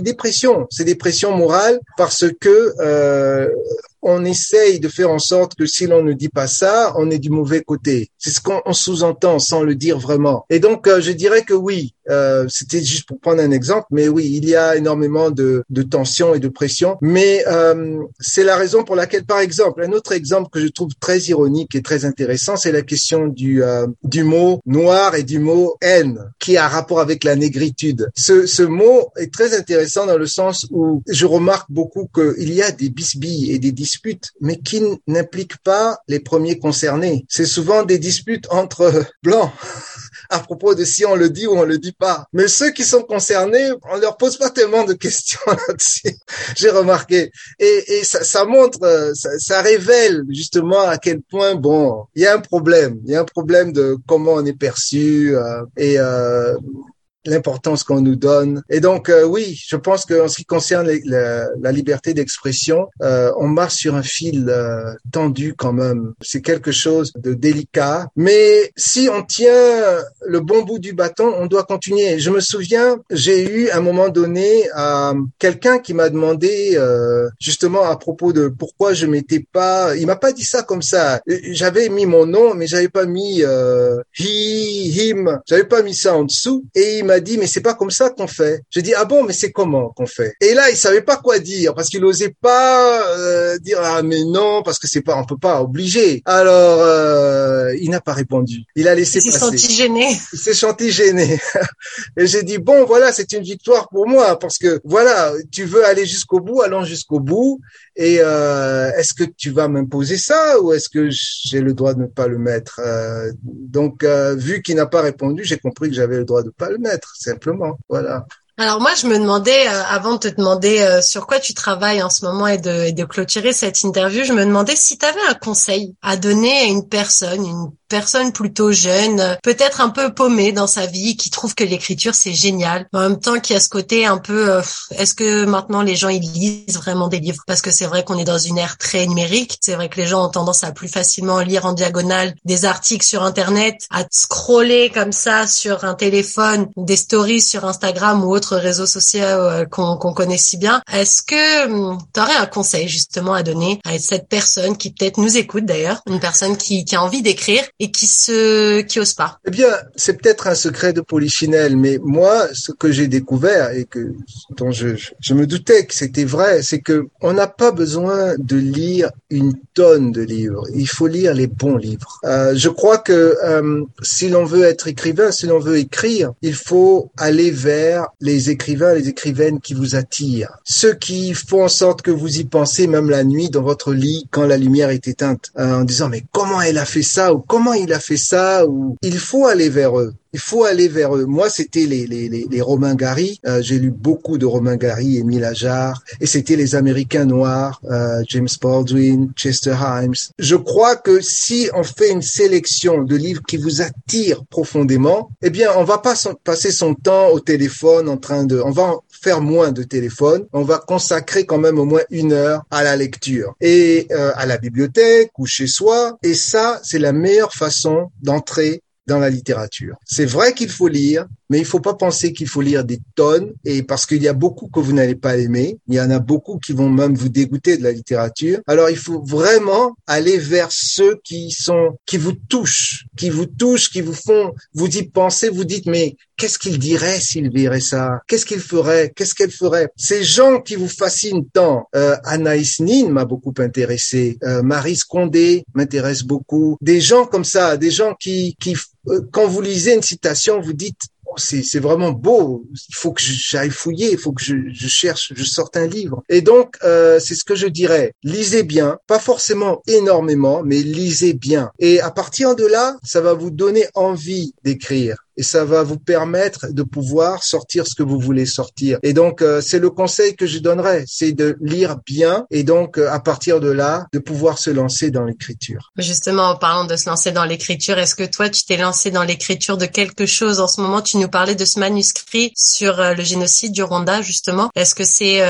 des pressions, c'est des pressions morales parce que euh, on essaye de faire en sorte que si l'on ne dit pas ça, on est du mauvais côté. C'est ce qu'on sous-entend sans le dire vraiment. Et donc, euh, je dirais que oui, euh, c'était juste pour prendre un exemple, mais oui, il y a énormément de, de tension et de pression. Mais euh, c'est la raison pour laquelle, par exemple, un autre exemple que je trouve très ironique et très intéressant, c'est la question du, du mot noir et du mot haine, qui a rapport avec la négritude. Ce, ce mot est très intéressant dans le sens où je remarque beaucoup qu'il y a des bisbilles et des mais qui n'impliquent pas les premiers concernés. C'est souvent des disputes entre blancs à propos de si on le dit ou on le dit pas. Mais ceux qui sont concernés, on leur pose pas tellement de questions là-dessus. J'ai remarqué. Et, et ça, ça, montre, ça, ça, révèle justement à quel point, bon, il y a un problème. Il y a un problème de comment on est perçu. Euh, et euh, l'importance qu'on nous donne. Et donc, euh, oui, je pense qu'en ce qui concerne la, liberté d'expression, euh, on marche sur un fil euh, tendu quand même. C'est quelque chose de délicat. Mais si on tient le bon bout du bâton, on doit continuer. Je me souviens, j'ai eu à un moment donné quelqu'un qui m'a demandé justement à propos de pourquoi je m'étais pas... Il m'a pas dit ça comme ça. J'avais mis mon nom, mais j'avais pas mis he, him. J'avais pas mis ça en dessous. Dit mais c'est pas comme ça qu'on fait. J'ai dit ah bon mais c'est comment qu'on fait? Et là il savait pas quoi dire parce qu'il osait pas euh, dire ah mais non parce que c'est pas on peut pas obliger. Alors euh, il n'a pas répondu. Il a laissé il passer. Il s'est senti gêné. Il s'est senti gêné. Et j'ai dit bon voilà c'est une victoire pour moi parce que voilà tu veux aller jusqu'au bout allons jusqu'au bout et euh, est-ce que tu vas m'imposer ça ou est-ce que j'ai le droit de ne pas le mettre? Euh, Donc, euh, vu qu'il n'a pas répondu, j'ai compris que j'avais le droit de ne pas le mettre, simplement. Voilà. Alors moi, je me demandais, avant de te demander sur quoi tu travailles en ce moment et de, et de clôturer cette interview, je me demandais si tu avais un conseil à donner à une personne, une personne plutôt jeune, peut-être un peu paumée dans sa vie, qui trouve que l'écriture c'est génial, en même temps qu'il y a ce côté un peu, euh, est-ce que maintenant les gens ils lisent vraiment des livres? Parce que c'est vrai qu'on est dans une ère très numérique, c'est vrai que les gens ont tendance à plus facilement lire en diagonale des articles sur Internet, à scroller comme ça sur un téléphone, des stories sur Instagram ou autres réseaux sociaux euh, qu'on connaît si bien. Est-ce que hum, tu aurais un conseil justement à donner à cette personne qui peut-être nous écoute d'ailleurs, une personne qui, qui a envie d'écrire et qui se qui osent pas? Eh bien, c'est peut-être un secret de polichinelle, mais moi, ce que j'ai découvert et que dont je, je me doutais que c'était vrai, c'est que on n'a pas besoin de lire une tonne de livres. Il faut lire les bons livres. Euh, je crois que euh, si l'on veut être écrivain, si l'on veut écrire, il faut aller vers les écrivains, les écrivaines qui vous attirent, ceux qui font en sorte que vous y pensez même la nuit dans votre lit quand la lumière est éteinte, euh, en disant mais comment elle a fait ça ou comment il a fait ça ou il faut aller vers eux. Il faut aller vers eux. Moi, c'était les, les, les, les Romains Gary. Euh, j'ai lu beaucoup de Romain Gary, Émile Ajar, et c'était les Américains noirs, euh, James Baldwin, Chester Himes. Je crois que si on fait une sélection de livres qui vous attirent profondément, eh bien, on va pas passer son temps au téléphone en train de, on va faire moins de téléphone. On va consacrer quand même au moins une heure à la lecture et euh, à la bibliothèque ou chez soi. Et ça, c'est la meilleure façon d'entrer dans la littérature. C'est vrai qu'il faut lire, mais il faut pas penser qu'il faut lire des tonnes et parce qu'il y a beaucoup que vous n'allez pas aimer, il y en a beaucoup qui vont même vous dégoûter de la littérature. Alors il faut vraiment aller vers ceux qui sont qui vous touchent, qui vous touchent, qui vous font vous y penser, vous dites mais qu'est-ce qu'il dirait s'il verrait ça? Qu'est-ce qu'il ferait? Qu'est-ce qu'elle ferait? Ces gens qui vous fascinent tant, euh, Anaïs Nin m'a beaucoup intéressé, euh, Marie Scondé m'intéresse beaucoup, des gens comme ça, des gens qui qui euh, quand vous lisez une citation, vous dites c'est vraiment beau. Il faut que j'aille fouiller, il faut que je, je, cherche, je sorte un livre. Et donc, euh, c'est ce que je dirais. Lisez bien, pas forcément énormément, mais lisez bien. Et à partir de là, ça va vous donner envie d'écrire et ça va vous permettre de pouvoir sortir ce que vous voulez sortir. Et donc, euh, c'est le conseil que je donnerais, c'est de lire bien et donc, euh, à partir de là, de pouvoir se lancer dans l'écriture. Justement, en parlant de se lancer dans l'écriture, est-ce que toi, tu t'es lancé dans l'écriture de quelque chose en ce moment? Tu nous parlais de ce manuscrit sur euh, le génocide du Rwanda, justement. Est-ce que c'est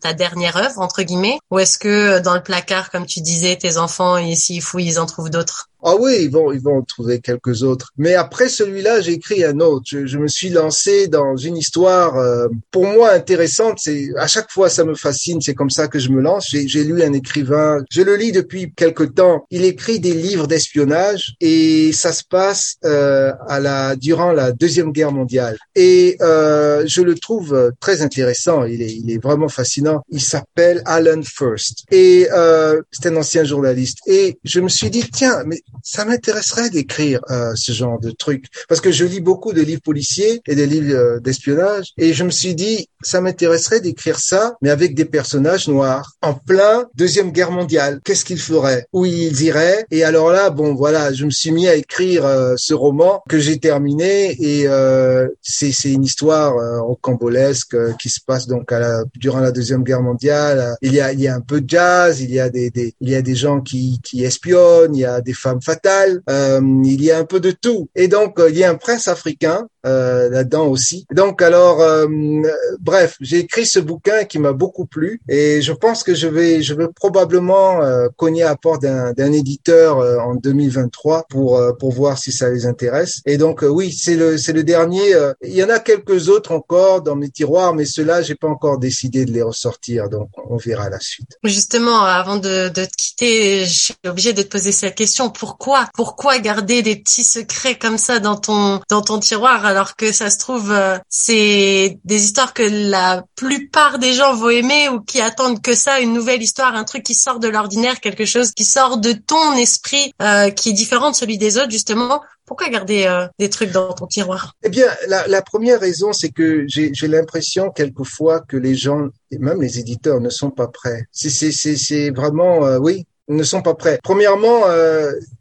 ta dernière œuvre, entre guillemets, ou est-ce que dans le placard, comme tu disais, tes enfants, ici, ils fouillent, ils en trouvent d'autres? Ah oui, ils vont, ils vont trouver quelques autres. Mais après celui-là, j'ai écrit un autre. Je, je, me suis lancé dans une histoire, euh, pour moi intéressante. C'est à chaque fois, ça me fascine. C'est comme ça que je me lance. J'ai lu un écrivain. Je le lis depuis quelque temps. Il écrit des livres d'espionnage et ça se passe euh, à la durant la deuxième guerre mondiale. Et euh, je le trouve très intéressant. Il est, il est vraiment fascinant. Il s'appelle Alan First et euh, c'est un ancien journaliste. Et je me suis dit tiens, mais ça m'intéresserait d'écrire euh, ce genre de truc parce que je lis beaucoup de livres policiers et des livres euh, d'espionnage et je me suis dit ça m'intéresserait d'écrire ça mais avec des personnages noirs en plein deuxième guerre mondiale. Qu'est-ce qu'ils feraient? Où ils iraient? Et alors là bon voilà je me suis mis à écrire euh, ce roman que j'ai terminé et c'est c'est une histoire rocambolesque qui se passe donc à la, durant la deuxième guerre mondiale. Il y a il y a un peu de jazz il y a des, des il y a des gens qui qui espionnent il y a des femmes fatale, euh, il y a un peu de tout. Et donc, euh, il y a un prince africain euh, là-dedans aussi. Donc, alors, bref, j'ai écrit ce bouquin qui m'a beaucoup plu et je pense que je vais, je vais probablement cogner à porte d'un éditeur en 2023 pour pour voir si ça les intéresse. Et donc, oui, c'est le c'est le dernier. il y en a quelques autres encore dans mes tiroirs, mais ceux-là, j'ai pas encore décidé de les ressortir. Donc, on verra la suite. Justement, avant de, de te quitter, je suis obligée de te poser cette question. Pour pourquoi? Pourquoi garder des petits secrets comme ça dans ton dans ton tiroir? Alors que ça se trouve euh, c'est des histoires que la plupart des gens vont aimer ou qui attendent que ça, une nouvelle histoire, un truc qui sort de l'ordinaire, quelque chose qui sort de ton esprit euh, qui est différent de celui des autres justement. Pourquoi garder euh, des trucs dans ton tiroir? Eh bien, la, première raison, c'est que j'ai l'impression quelquefois que les gens, et même les éditeurs, ne sont pas prêts. C'est vraiment, oui, ne sont pas prêts. Premièrement,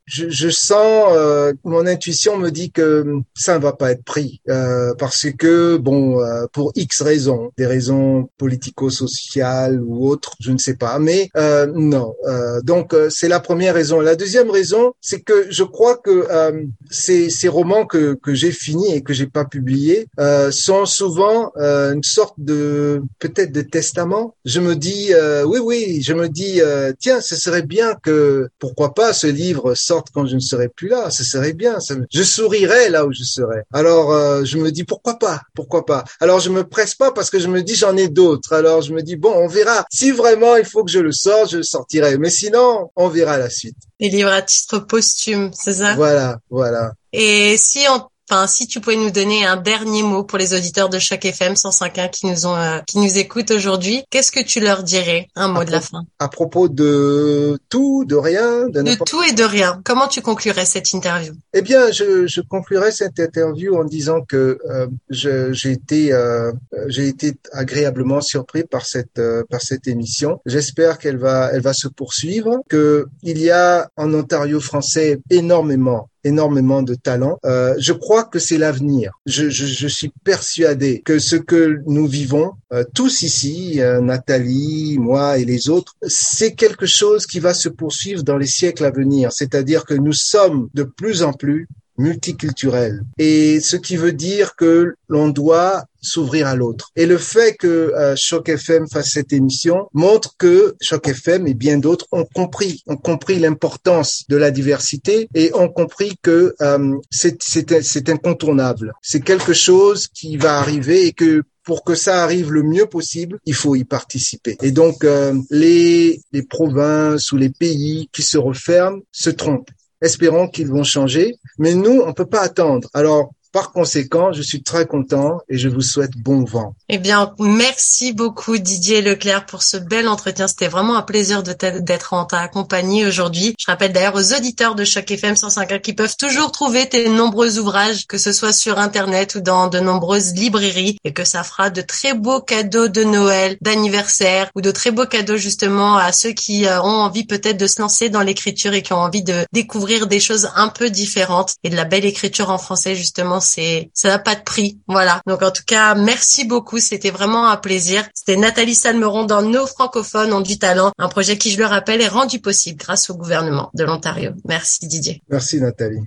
je, je, sens, euh, mon intuition me dit que ça ne va pas être pris euh, parce que bon, euh, pour X raisons, des raisons politico-sociales ou autres, je ne sais pas, mais euh, non. Euh, donc c'est la première raison. La deuxième raison, c'est que je crois que ces, ces romans que, que j'ai finis et que j'ai pas publiés sont souvent une sorte de peut-être de testament. Je me dis oui oui, je me dis tiens, ce serait bien que pourquoi pas ce livre sorte quand je ne serai plus là. Ce serait bien. je sourirais là où je serais. Alors euh, je me dis pourquoi pas, pourquoi pas. Alors je me presse pas parce que je me dis j'en ai d'autres. Alors je me dis bon, on verra. Si vraiment il faut que je le sorte, je le sortirai. Mais sinon, on verra la suite. Les livres à titre posthume, c'est ça? Voilà, voilà. Et si on Enfin, si tu pouvais nous donner un dernier mot pour les auditeurs de chaque FM 105.1 qui nous ont, euh, qui nous écoutent aujourd'hui, qu'est-ce que tu leur dirais? Un mot de la fin. À propos de tout, de rien, de, de tout et de rien. Comment tu conclurais cette interview? Eh bien, je, je conclurais cette interview en disant que euh, j'ai été, euh, j'ai été agréablement surpris par cette, euh, par cette émission. J'espère qu'elle va, elle va se poursuivre. Que il y a en Ontario français énormément énormément de talent. Euh, je crois que c'est l'avenir. Je, je, je, suis persuadé que ce que nous vivons, euh, tous ici, euh, Nathalie, moi et les autres, c'est quelque chose qui va se poursuivre dans les siècles à venir. C'est-à-dire que nous sommes de plus en plus multiculturel. Et ce qui veut dire que l'on doit s'ouvrir à l'autre. Et le fait que euh, Choc FM fasse cette émission montre que Choc FM et bien d'autres ont compris, ont compris l'importance de la diversité et ont compris que euh, c'est incontournable. C'est quelque chose qui va arriver et que pour que ça arrive le mieux possible, il faut y participer. Et donc, euh, les, les provinces ou les pays qui se referment se trompent espérons qu'ils vont changer. Mais nous, on peut pas attendre. Alors, par conséquent, je suis très content et je vous souhaite bon vent. Eh bien, merci beaucoup Didier Leclerc pour ce bel entretien. C'était vraiment un plaisir d'être en ta compagnie aujourd'hui. Je rappelle d'ailleurs aux auditeurs de Choc FM 105 qui peuvent toujours trouver tes nombreux ouvrages, que ce soit sur Internet ou dans de nombreuses librairies, et que ça fera de très beaux cadeaux de Noël, d'anniversaire, ou de très beaux cadeaux justement à ceux qui euh, ont envie peut-être de se lancer dans l'écriture et qui ont envie de découvrir des choses un peu différentes et de la belle écriture en français justement c'est ça n'a pas de prix. Voilà. Donc en tout cas, merci beaucoup. C'était vraiment un plaisir. C'était Nathalie Salmeron dans Nos francophones ont du talent, un projet qui, je le rappelle, est rendu possible grâce au gouvernement de l'Ontario. Merci Didier. Merci Nathalie.